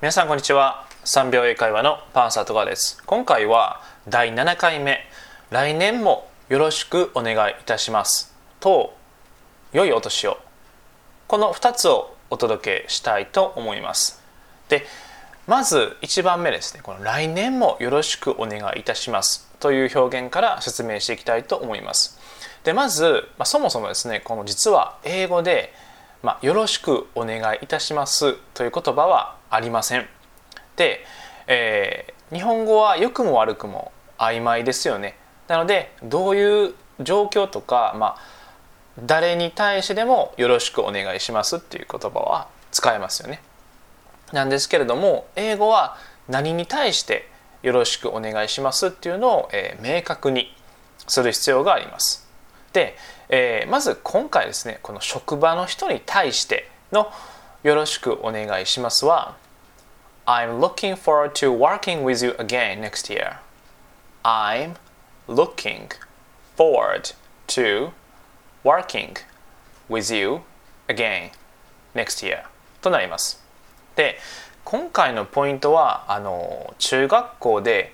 皆さんこんにちは。3秒英会話のパンサートガです。今回は第7回目。来年もよろしくお願いいたします。と良いお年を。この2つをお届けしたいと思います。でまず1番目ですね。この来年もよろしくお願いいたします。という表現から説明していきたいと思います。でまず、まあ、そもそもですねこの実は英語でまあ、よろしくお願いいたしますという言葉はありません。で、えー、日本語は良くも悪くも曖昧ですよね。なのでどういう状況とか、まあ、誰に対してでもよろしくお願いしますっていう言葉は使えますよね。なんですけれども英語は何に対してよろしくお願いしますっていうのを、えー、明確にする必要があります。で、えー、まず今回ですねこの職場の人に対しての「よろしくお願いします」は「I'm looking forward to working with you again next year」「I'm looking forward to working with you again next year」となりますで今回のポイントはあの中学校で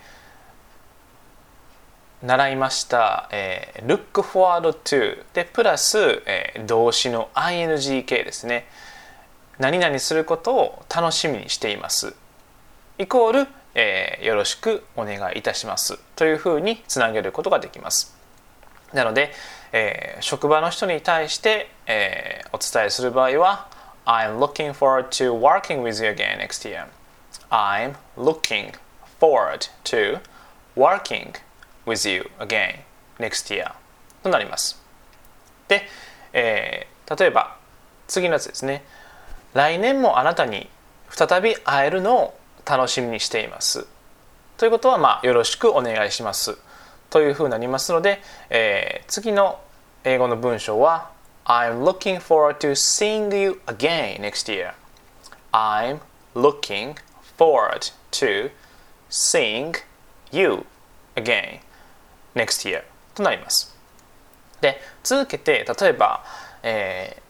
「習いました、えー、look forward to でプラス、えー、動詞の ing 形ですね何々することを楽しみにしています。イコール、えー、よろしくお願いいたします。というふうにつなげることができます。なので、えー、職場の人に対して、えー、お伝えする場合は I'm looking forward to working with you again next year. I'm looking forward to working with you again next year. となります。で、えー、例えば次のやつですね。来年もあなたに再び会えるのを楽しみにしています。ということは、まあ、よろしくお願いします。というふうになりますので、えー、次の英語の文章は I'm looking forward to seeing you again next year. I'm looking forward to seeing you again next year となります。で続けて例えば、え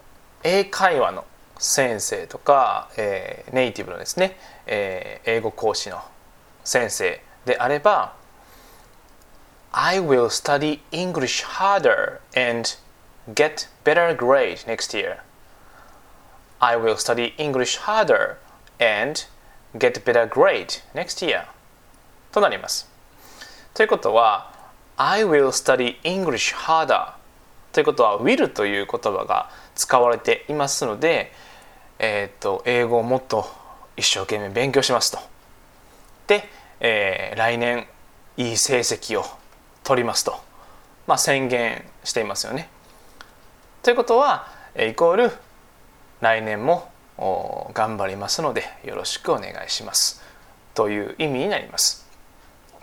ー、英会話の先生とか、えー、ネイティブのですね、えー、英語講師の先生であれば I will study English harder and get better grade next year. I will study English harder and get better grade next year となります。ということは I will study English harder ということは will という言葉が使われていますので、えーと、英語をもっと一生懸命勉強しますと。で、えー、来年いい成績を取りますと、まあ、宣言していますよね。ということはイコール来年も頑張りますのでよろしくお願いしますという意味になります。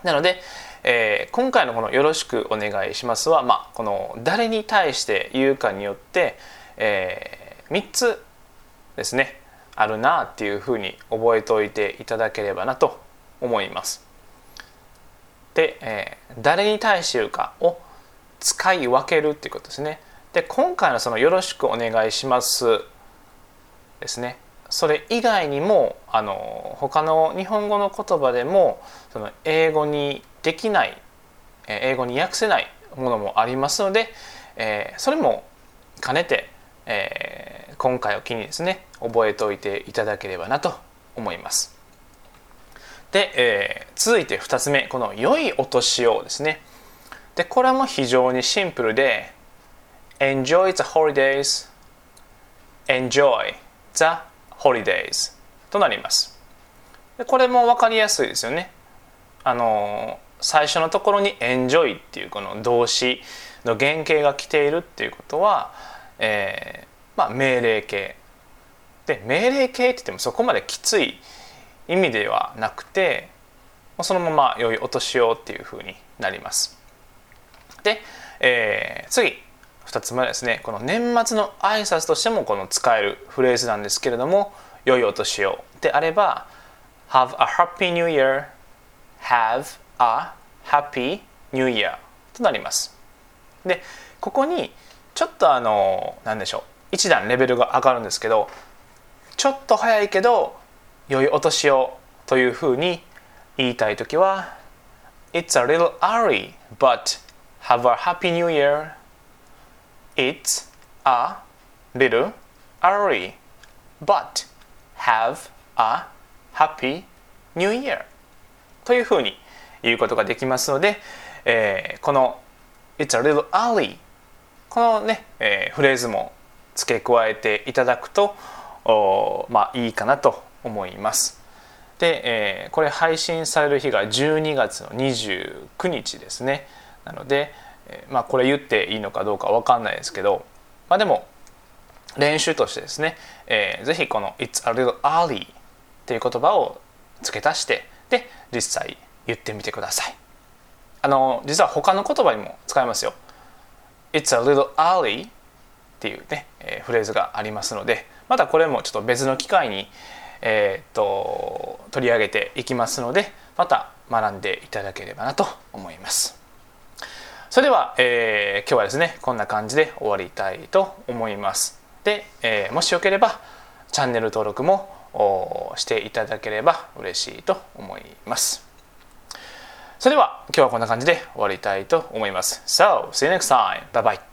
なので、えー、今回のこの「よろしくお願いしますは」まあ、この誰に対して言うかによって、えー、3つですねあるなあっていうふうに覚えておいていただければなと思います。で、えー、誰に対して言うかを使い分けるっていうことですね。で今回のその「よろしくお願いします」ですねそれ以外にもあの他の日本語の言葉でもその英語にできない英語に訳せないものもありますので、えー、それも兼ねて、えー、今回を機にですね覚えておいていただければなと思います。で、えー、続いて2つ目この「良いお年を」ですね。でこれも非常にシンプルで「Enjoy the holidays」「Enjoy the holidays」となります。でこれも分かりやすいですよね。あの最初のところに「enjoy」っていうこの動詞の原型が来ているっていうことは、えーまあ、命令形。で命令形って言ってもそこまできつい意味ではなくてそのまま良いお年をっていうふうになります。で、えー、次。2つ目ですね。この年末の挨拶としてもこの使えるフレーズなんですけれども「良いお年を」であれば「Have a happy new year」「Have a happy new year となります。でここにちょっとあの何でしょう一段レベルが上がるんですけどちょっと早いけど良いお年をというふうに言いたいときは It's a little early, but have a happy new year. It's a little early, but have a happy new year. というふうに言うことができますので、えー、この It's a little early このね、えー、フレーズも付け加えていただくとまあいいかなと思います。で、えー、これ配信される日が12月の29日ですね。なので、えー、まあこれ言っていいのかどうかわかんないですけど、まあでも練習としてですね、えー、ぜひこの It's a little early っていう言葉を付け足してで実際言ってみてください。あの実は他の言葉にも使えますよ。It's a little early っていうね、えー、フレーズがありますのでまたこれもちょっと別の機会に、えー、と取り上げていきますのでまた学んでいただければなと思います。それでは、えー、今日はですねこんな感じで終わりたいと思います。で、えー、もしよければチャンネル登録もしていただければ嬉しいと思います。それでは今日はこんな感じで終わりたいと思います。So, see you next time. Bye bye.